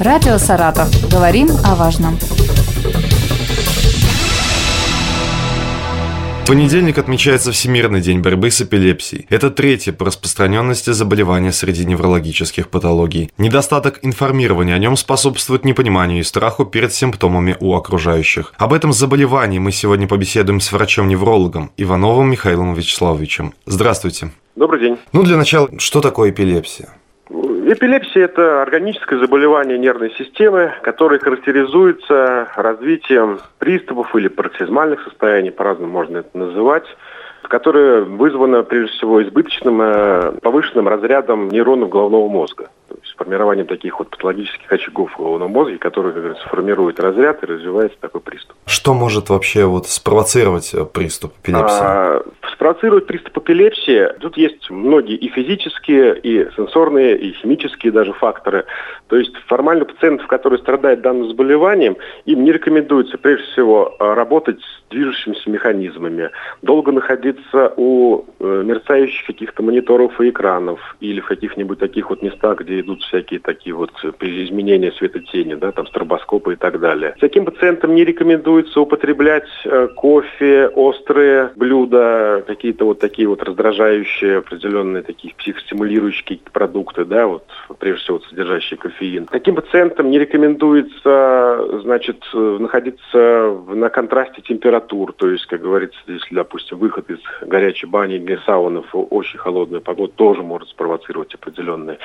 Радио «Саратов». Говорим о важном. понедельник отмечается Всемирный день борьбы с эпилепсией. Это третье по распространенности заболевания среди неврологических патологий. Недостаток информирования о нем способствует непониманию и страху перед симптомами у окружающих. Об этом заболевании мы сегодня побеседуем с врачом-неврологом Ивановым Михаилом Вячеславовичем. Здравствуйте. Добрый день. Ну, для начала, что такое эпилепсия? Эпилепсия – это органическое заболевание нервной системы, которое характеризуется развитием приступов или пароксизмальных состояний, по-разному можно это называть, которое вызвано прежде всего избыточным э, повышенным разрядом нейронов головного мозга формированием таких вот патологических очагов в головном мозге, которые, как говорится, формируют разряд и развивается такой приступ. Что может вообще вот спровоцировать э, приступ эпилепсии? А, спровоцировать приступ эпилепсии, тут есть многие и физические, и сенсорные, и химические даже факторы. То есть формально пациентов, которые страдают данным заболеванием, им не рекомендуется прежде всего работать с движущимися механизмами, долго находиться у э, мерцающих каких-то мониторов и экранов или в каких-нибудь таких вот местах, где идут всякие такие вот изменения светотени, да, там стробоскопы и так далее. Таким пациентам не рекомендуется употреблять э, кофе, острые блюда, какие-то вот такие вот раздражающие, определенные такие психостимулирующие продукты, да, вот прежде всего содержащие кофеин. Таким пациентам не рекомендуется, значит, находиться на контрасте температур, то есть, как говорится, если, допустим, выход из горячей бани или сауны в очень холодную погоду тоже может спровоцировать определенные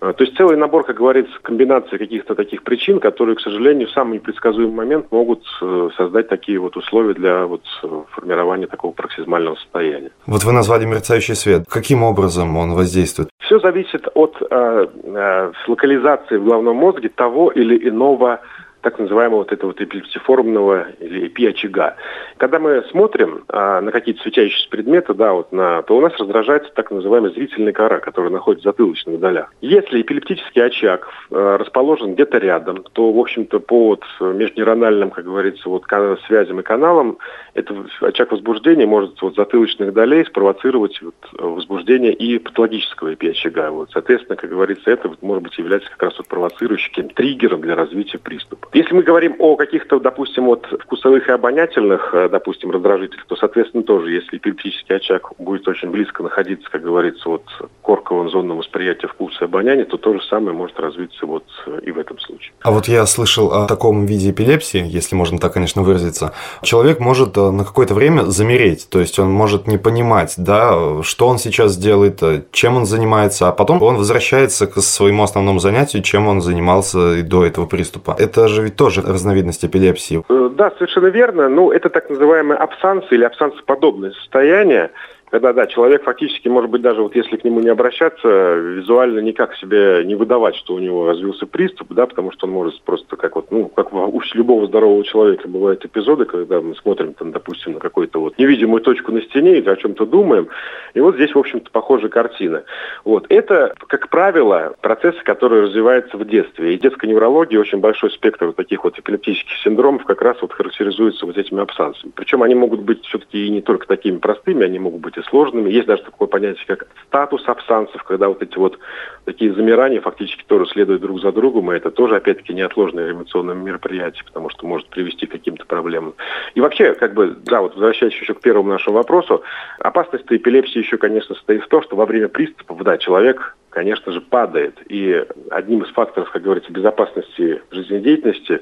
то есть целый набор, как говорится, комбинации каких-то таких причин, которые, к сожалению, в самый непредсказуемый момент могут э, создать такие вот условия для вот э, формирования такого проксизмального состояния. Вот вы назвали мерцающий свет. Каким образом он воздействует? Все зависит от э, э, локализации в головном мозге того или иного так называемого вот этого вот эпилептиформного или эпи-очага. Когда мы смотрим а, на какие-то светящиеся предметы, да, вот на, то у нас раздражается так называемая зрительная кора, которая находится в затылочных долях. Если эпилептический очаг а, расположен где-то рядом, то, в общем-то, по вот межнейрональным, как говорится, вот связям и каналам, этот очаг возбуждения может вот затылочных долей спровоцировать вот, возбуждение и патологического эпи-очага. Вот, соответственно, как говорится, это вот, может быть является как раз вот провоцирующим триггером для развития приступа. Если мы говорим о каких-то, допустим, вот вкусовых и обонятельных, э, допустим, раздражителях, то, соответственно, тоже, если эпилептический очаг будет очень близко находиться, как говорится, вот корковым зонам восприятия вкуса и обоняния, то то же самое может развиться вот э, и в этом случае. А вот я слышал о таком виде эпилепсии, если можно так, конечно, выразиться. Человек может э, на какое-то время замереть, то есть он может не понимать, да, что он сейчас делает, чем он занимается, а потом он возвращается к своему основному занятию, чем он занимался до этого приступа. Это же ведь тоже разновидность эпилепсии. Э, да, совершенно верно. Ну, это так называемое абсанс или абсансоподобное состояние когда, да, человек фактически, может быть, даже вот если к нему не обращаться, визуально никак себе не выдавать, что у него развился приступ, да, потому что он может просто как вот, ну, как у любого здорового человека бывают эпизоды, когда мы смотрим, там, допустим, на какую-то вот невидимую точку на стене и о чем-то думаем, и вот здесь, в общем-то, похожая картина. Вот. Это, как правило, процессы, которые развиваются в детстве. И детская неврология, очень большой спектр вот таких вот эпилептических синдромов как раз вот характеризуется вот этими абсансами. Причем они могут быть все-таки и не только такими простыми, они могут быть и сложными. Есть даже такое понятие, как статус абсансов, когда вот эти вот такие замирания фактически тоже следуют друг за другом, и это тоже, опять-таки, неотложное реанимационное мероприятие, потому что может привести к каким-то проблемам. И вообще, как бы, да, вот возвращаясь еще к первому нашему вопросу, опасность эпилепсии еще, конечно, состоит в том, что во время приступов, да, человек конечно же, падает. И одним из факторов, как говорится, безопасности жизнедеятельности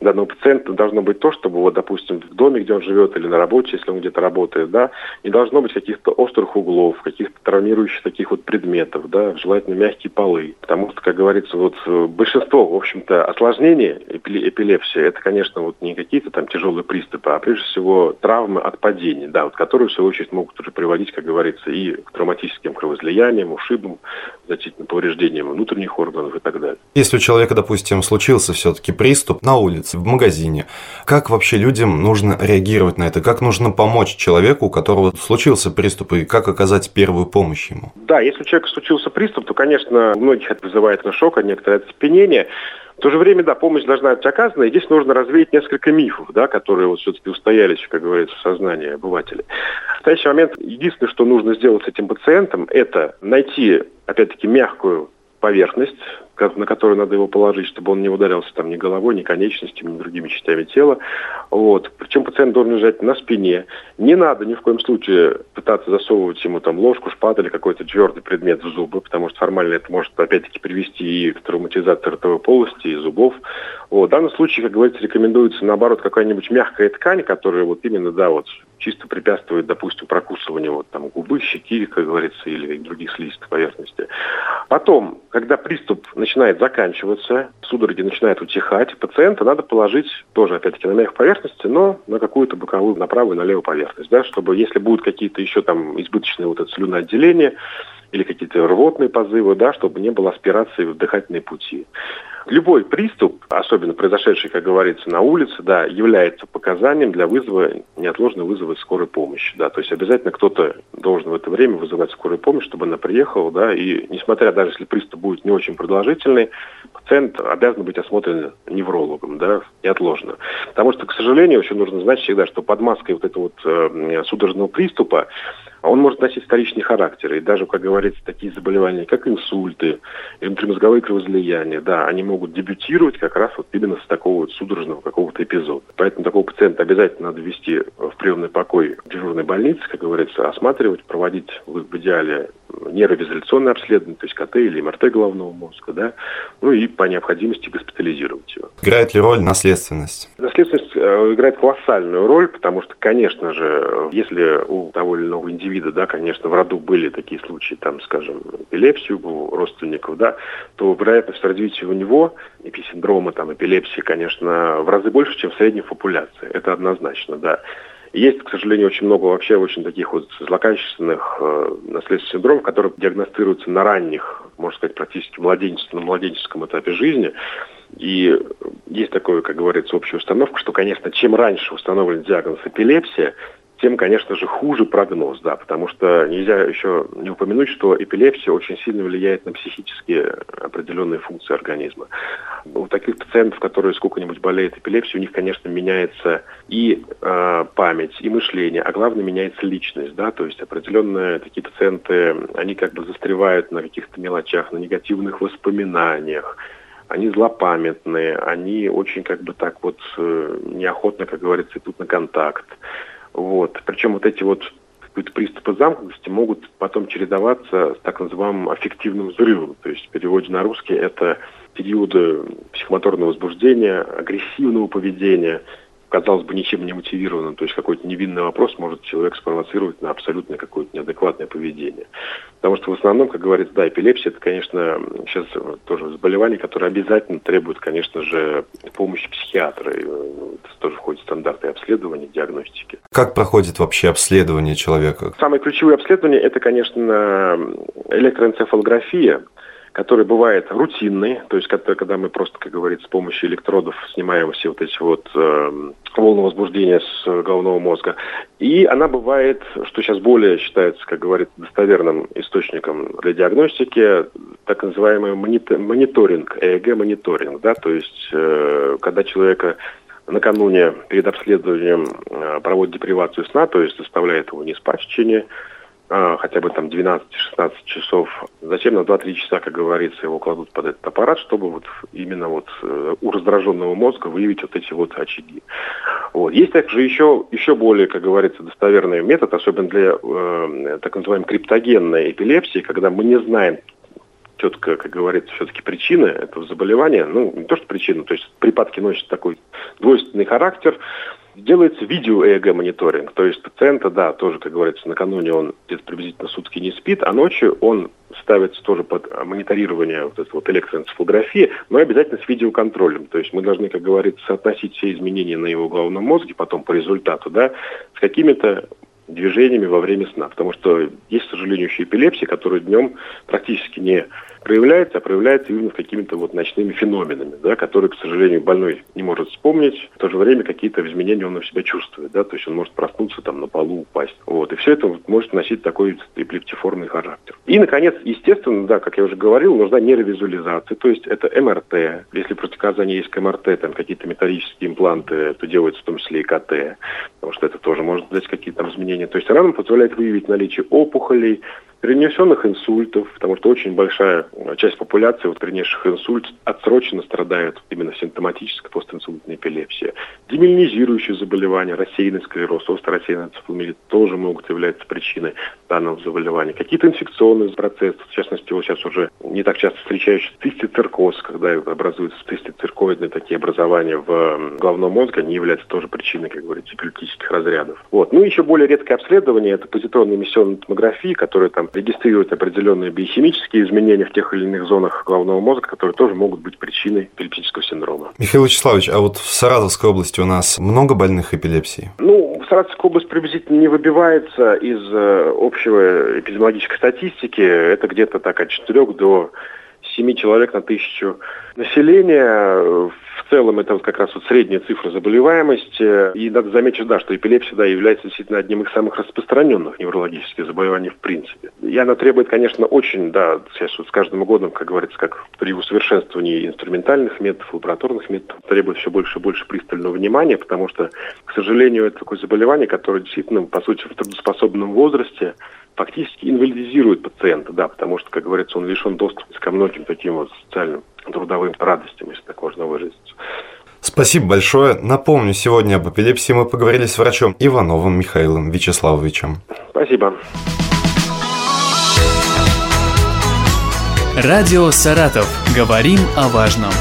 данного пациента должно быть то, чтобы, вот, допустим, в доме, где он живет, или на работе, если он где-то работает, да, не должно быть каких-то острых углов, каких-то травмирующих таких вот предметов, да, желательно мягкие полы. Потому что, как говорится, вот э, большинство, в общем-то, осложнений эпилепсии, это, конечно, вот не какие-то там тяжелые приступы, а прежде всего травмы от падений, да, вот, которые, в свою очередь, могут уже приводить, как говорится, и к травматическим кровоизлияниям, ушибам, значительным повреждением внутренних органов и так далее. Если у человека, допустим, случился все-таки приступ на улице, в магазине, как вообще людям нужно реагировать на это? Как нужно помочь человеку, у которого случился приступ, и как оказать первую помощь ему? Да, если у человека случился приступ, то, конечно, у многих это вызывает на шок, а некоторое оцепенение. В то же время, да, помощь должна быть оказана, и здесь нужно развеять несколько мифов, да, которые вот все-таки устоялись, как говорится, в сознании обывателей. В настоящий момент единственное, что нужно сделать с этим пациентом, это найти, опять-таки, мягкую поверхность, на который надо его положить, чтобы он не ударился там ни головой, ни конечностями, ни другими частями тела. Вот. Причем пациент должен лежать на спине. Не надо ни в коем случае пытаться засовывать ему там ложку, шпат или какой-то твердый предмет в зубы, потому что формально это может опять-таки привести и к травматизации ротовой полости и зубов. Вот. В данном случае, как говорится, рекомендуется наоборот какая-нибудь мягкая ткань, которая вот именно, да, вот чисто препятствует, допустим, прокусыванию вот там губы, щеки, как говорится, или других слизистых поверхностей. Потом, когда приступ начинает заканчиваться, судороги начинают утихать, пациента надо положить тоже, опять-таки, на мягкой поверхности, но на какую-то боковую, на правую, на левую поверхность, да, чтобы, если будут какие-то еще там избыточные вот это слюноотделения, или какие-то рвотные позывы, да, чтобы не было аспирации в дыхательные пути. Любой приступ, особенно произошедший, как говорится, на улице, да, является показанием для вызова, неотложно вызова скорой помощи. Да. То есть обязательно кто-то должен в это время вызывать скорую помощь, чтобы она приехала. Да, и несмотря даже если приступ будет не очень продолжительный, пациент обязан быть осмотрен неврологом, да, неотложно. Потому что, к сожалению, еще нужно знать всегда, что под маской вот этого вот э, судорожного приступа он может носить вторичный характер. И даже, как говорится, такие заболевания, как инсульты, внутримозговые кровоизлияния, да, они могут дебютировать как раз вот именно с такого вот судорожного какого-то эпизода. Поэтому такого пациента обязательно надо вести в приемный покой дежурной больницы, как говорится, осматривать, проводить в идеале нейровизоляционное обследование, то есть КТ или МРТ головного мозга, да, ну и по необходимости госпитализировать его. Играет ли роль наследственность? Наследственность э, играет колоссальную роль, потому что, конечно же, если у того или иного индивида, да, конечно, в роду были такие случаи, там, скажем, эпилепсию у родственников, да, то вероятность развития у него эписиндрома, там, эпилепсии, конечно, в разы больше, чем в средней популяции. Это однозначно, да. Есть, к сожалению, очень много вообще очень таких вот злокачественных э, наследственных синдромов, которые диагностируются на ранних, можно сказать, практически младенческом, на младенческом этапе жизни. И есть такое, как говорится, общая установка, что, конечно, чем раньше установлен диагноз эпилепсия, тем, конечно же, хуже прогноз, да, потому что нельзя еще не упомянуть, что эпилепсия очень сильно влияет на психические определенные функции организма. У таких пациентов, которые сколько-нибудь болеют эпилепсией, у них, конечно, меняется и э, память, и мышление, а главное меняется личность, да, то есть определенные такие пациенты, они как бы застревают на каких-то мелочах, на негативных воспоминаниях, они злопамятные, они очень как бы так вот э, неохотно, как говорится, идут на контакт. Вот. Причем вот эти вот приступы замкнутости могут потом чередоваться с так называемым аффективным взрывом. То есть в переводе на русский это периоды психомоторного возбуждения, агрессивного поведения, казалось бы, ничем не мотивированным, то есть какой-то невинный вопрос может человек спровоцировать на абсолютно какое-то неадекватное поведение. Потому что в основном, как говорится, да, эпилепсия, это, конечно, сейчас тоже заболевание, которое обязательно требует, конечно же, помощи психиатра. И, это тоже входит в стандарты обследования, диагностики. Как проходит вообще обследование человека? Самое ключевое обследование – это, конечно, электроэнцефалография, который бывает рутинный, то есть когда, когда мы просто, как говорится, с помощью электродов снимаем все вот эти вот э, волны возбуждения с головного мозга. И она бывает, что сейчас более считается, как говорится, достоверным источником для диагностики, так называемый мониторинг, ЭЭГ-мониторинг, да, то есть э, когда человека накануне перед обследованием э, проводит депривацию сна, то есть заставляет его не спать в течение хотя бы там 12-16 часов. Затем на 2-3 часа, как говорится, его кладут под этот аппарат, чтобы вот именно вот э, у раздраженного мозга выявить вот эти вот очаги. Вот. Есть также еще, еще более, как говорится, достоверный метод, особенно для э, так называемой криптогенной эпилепсии, когда мы не знаем четко, как говорится, все-таки причины этого заболевания, ну, не то, что причина, то есть припадки носят такой двойственный характер, Делается видео-ЭЭГ-мониторинг, то есть пациента, да, тоже, как говорится, накануне он где-то приблизительно сутки не спит, а ночью он ставится тоже под мониторирование вот этой вот электроэнцефалографии, но обязательно с видеоконтролем. То есть мы должны, как говорится, соотносить все изменения на его головном мозге потом по результату, да, с какими-то движениями во время сна. Потому что есть, к сожалению, еще эпилепсия, которая днем практически не проявляется, а проявляется именно какими-то вот ночными феноменами, да, которые, к сожалению, больной не может вспомнить. В то же время какие-то изменения он у себя чувствует, да, то есть он может проснуться там на полу, упасть. Вот. И все это вот может носить такой эпилептиформный характер. И, наконец, естественно, да, как я уже говорил, нужна нейровизуализация, то есть это МРТ. Если противоказания есть к МРТ, там какие-то металлические импланты, то делается в том числе и КТ, потому что это тоже может дать какие-то изменения. То есть рана позволяет выявить наличие опухолей, перенесенных инсультов, потому что очень большая часть популяции, вот, перенесших инсульт, отсроченно страдают именно симптоматической постинсультной эпилепсии. Демилинизирующие заболевания, рассеянный склероз, острый рассеянный энцефаломиелит тоже могут являться причиной данного заболевания. Какие-то инфекционные процессы, в частности, вот сейчас уже не так часто встречающийся цистициркоз, когда образуются цистициркоидные такие образования в головном мозге, они являются тоже причиной, как говорится, эпилептических разрядов. Вот. Ну, еще более редкое обследование – это позитронная эмиссионная томография, которая там регистрирует определенные биохимические изменения в тех или иных зонах головного мозга, которые тоже могут быть причиной эпилептического синдрома. Михаил Вячеславович, а вот в Саратовской области у нас много больных эпилепсией? Ну, Саратовская область приблизительно не выбивается из э, общего эпидемиологической статистики. Это где-то так от 4 до 7 человек на тысячу населения. В целом это вот как раз вот средняя цифра заболеваемости. И надо заметить, да, что эпилепсия да, является действительно одним из самых распространенных неврологических заболеваний в принципе. И она требует, конечно, очень, да, сейчас вот с каждым годом, как говорится, как при усовершенствовании инструментальных методов, лабораторных методов, требует все больше и больше пристального внимания, потому что, к сожалению, это такое заболевание, которое действительно, по сути, в трудоспособном возрасте фактически инвалидизирует пациента, да, потому что, как говорится, он лишен доступа ко многим таким вот социальным трудовым радостям, если так можно выразиться. Спасибо большое. Напомню, сегодня об эпилепсии мы поговорили с врачом Ивановым Михаилом Вячеславовичем. Спасибо. Радио «Саратов». Говорим о важном.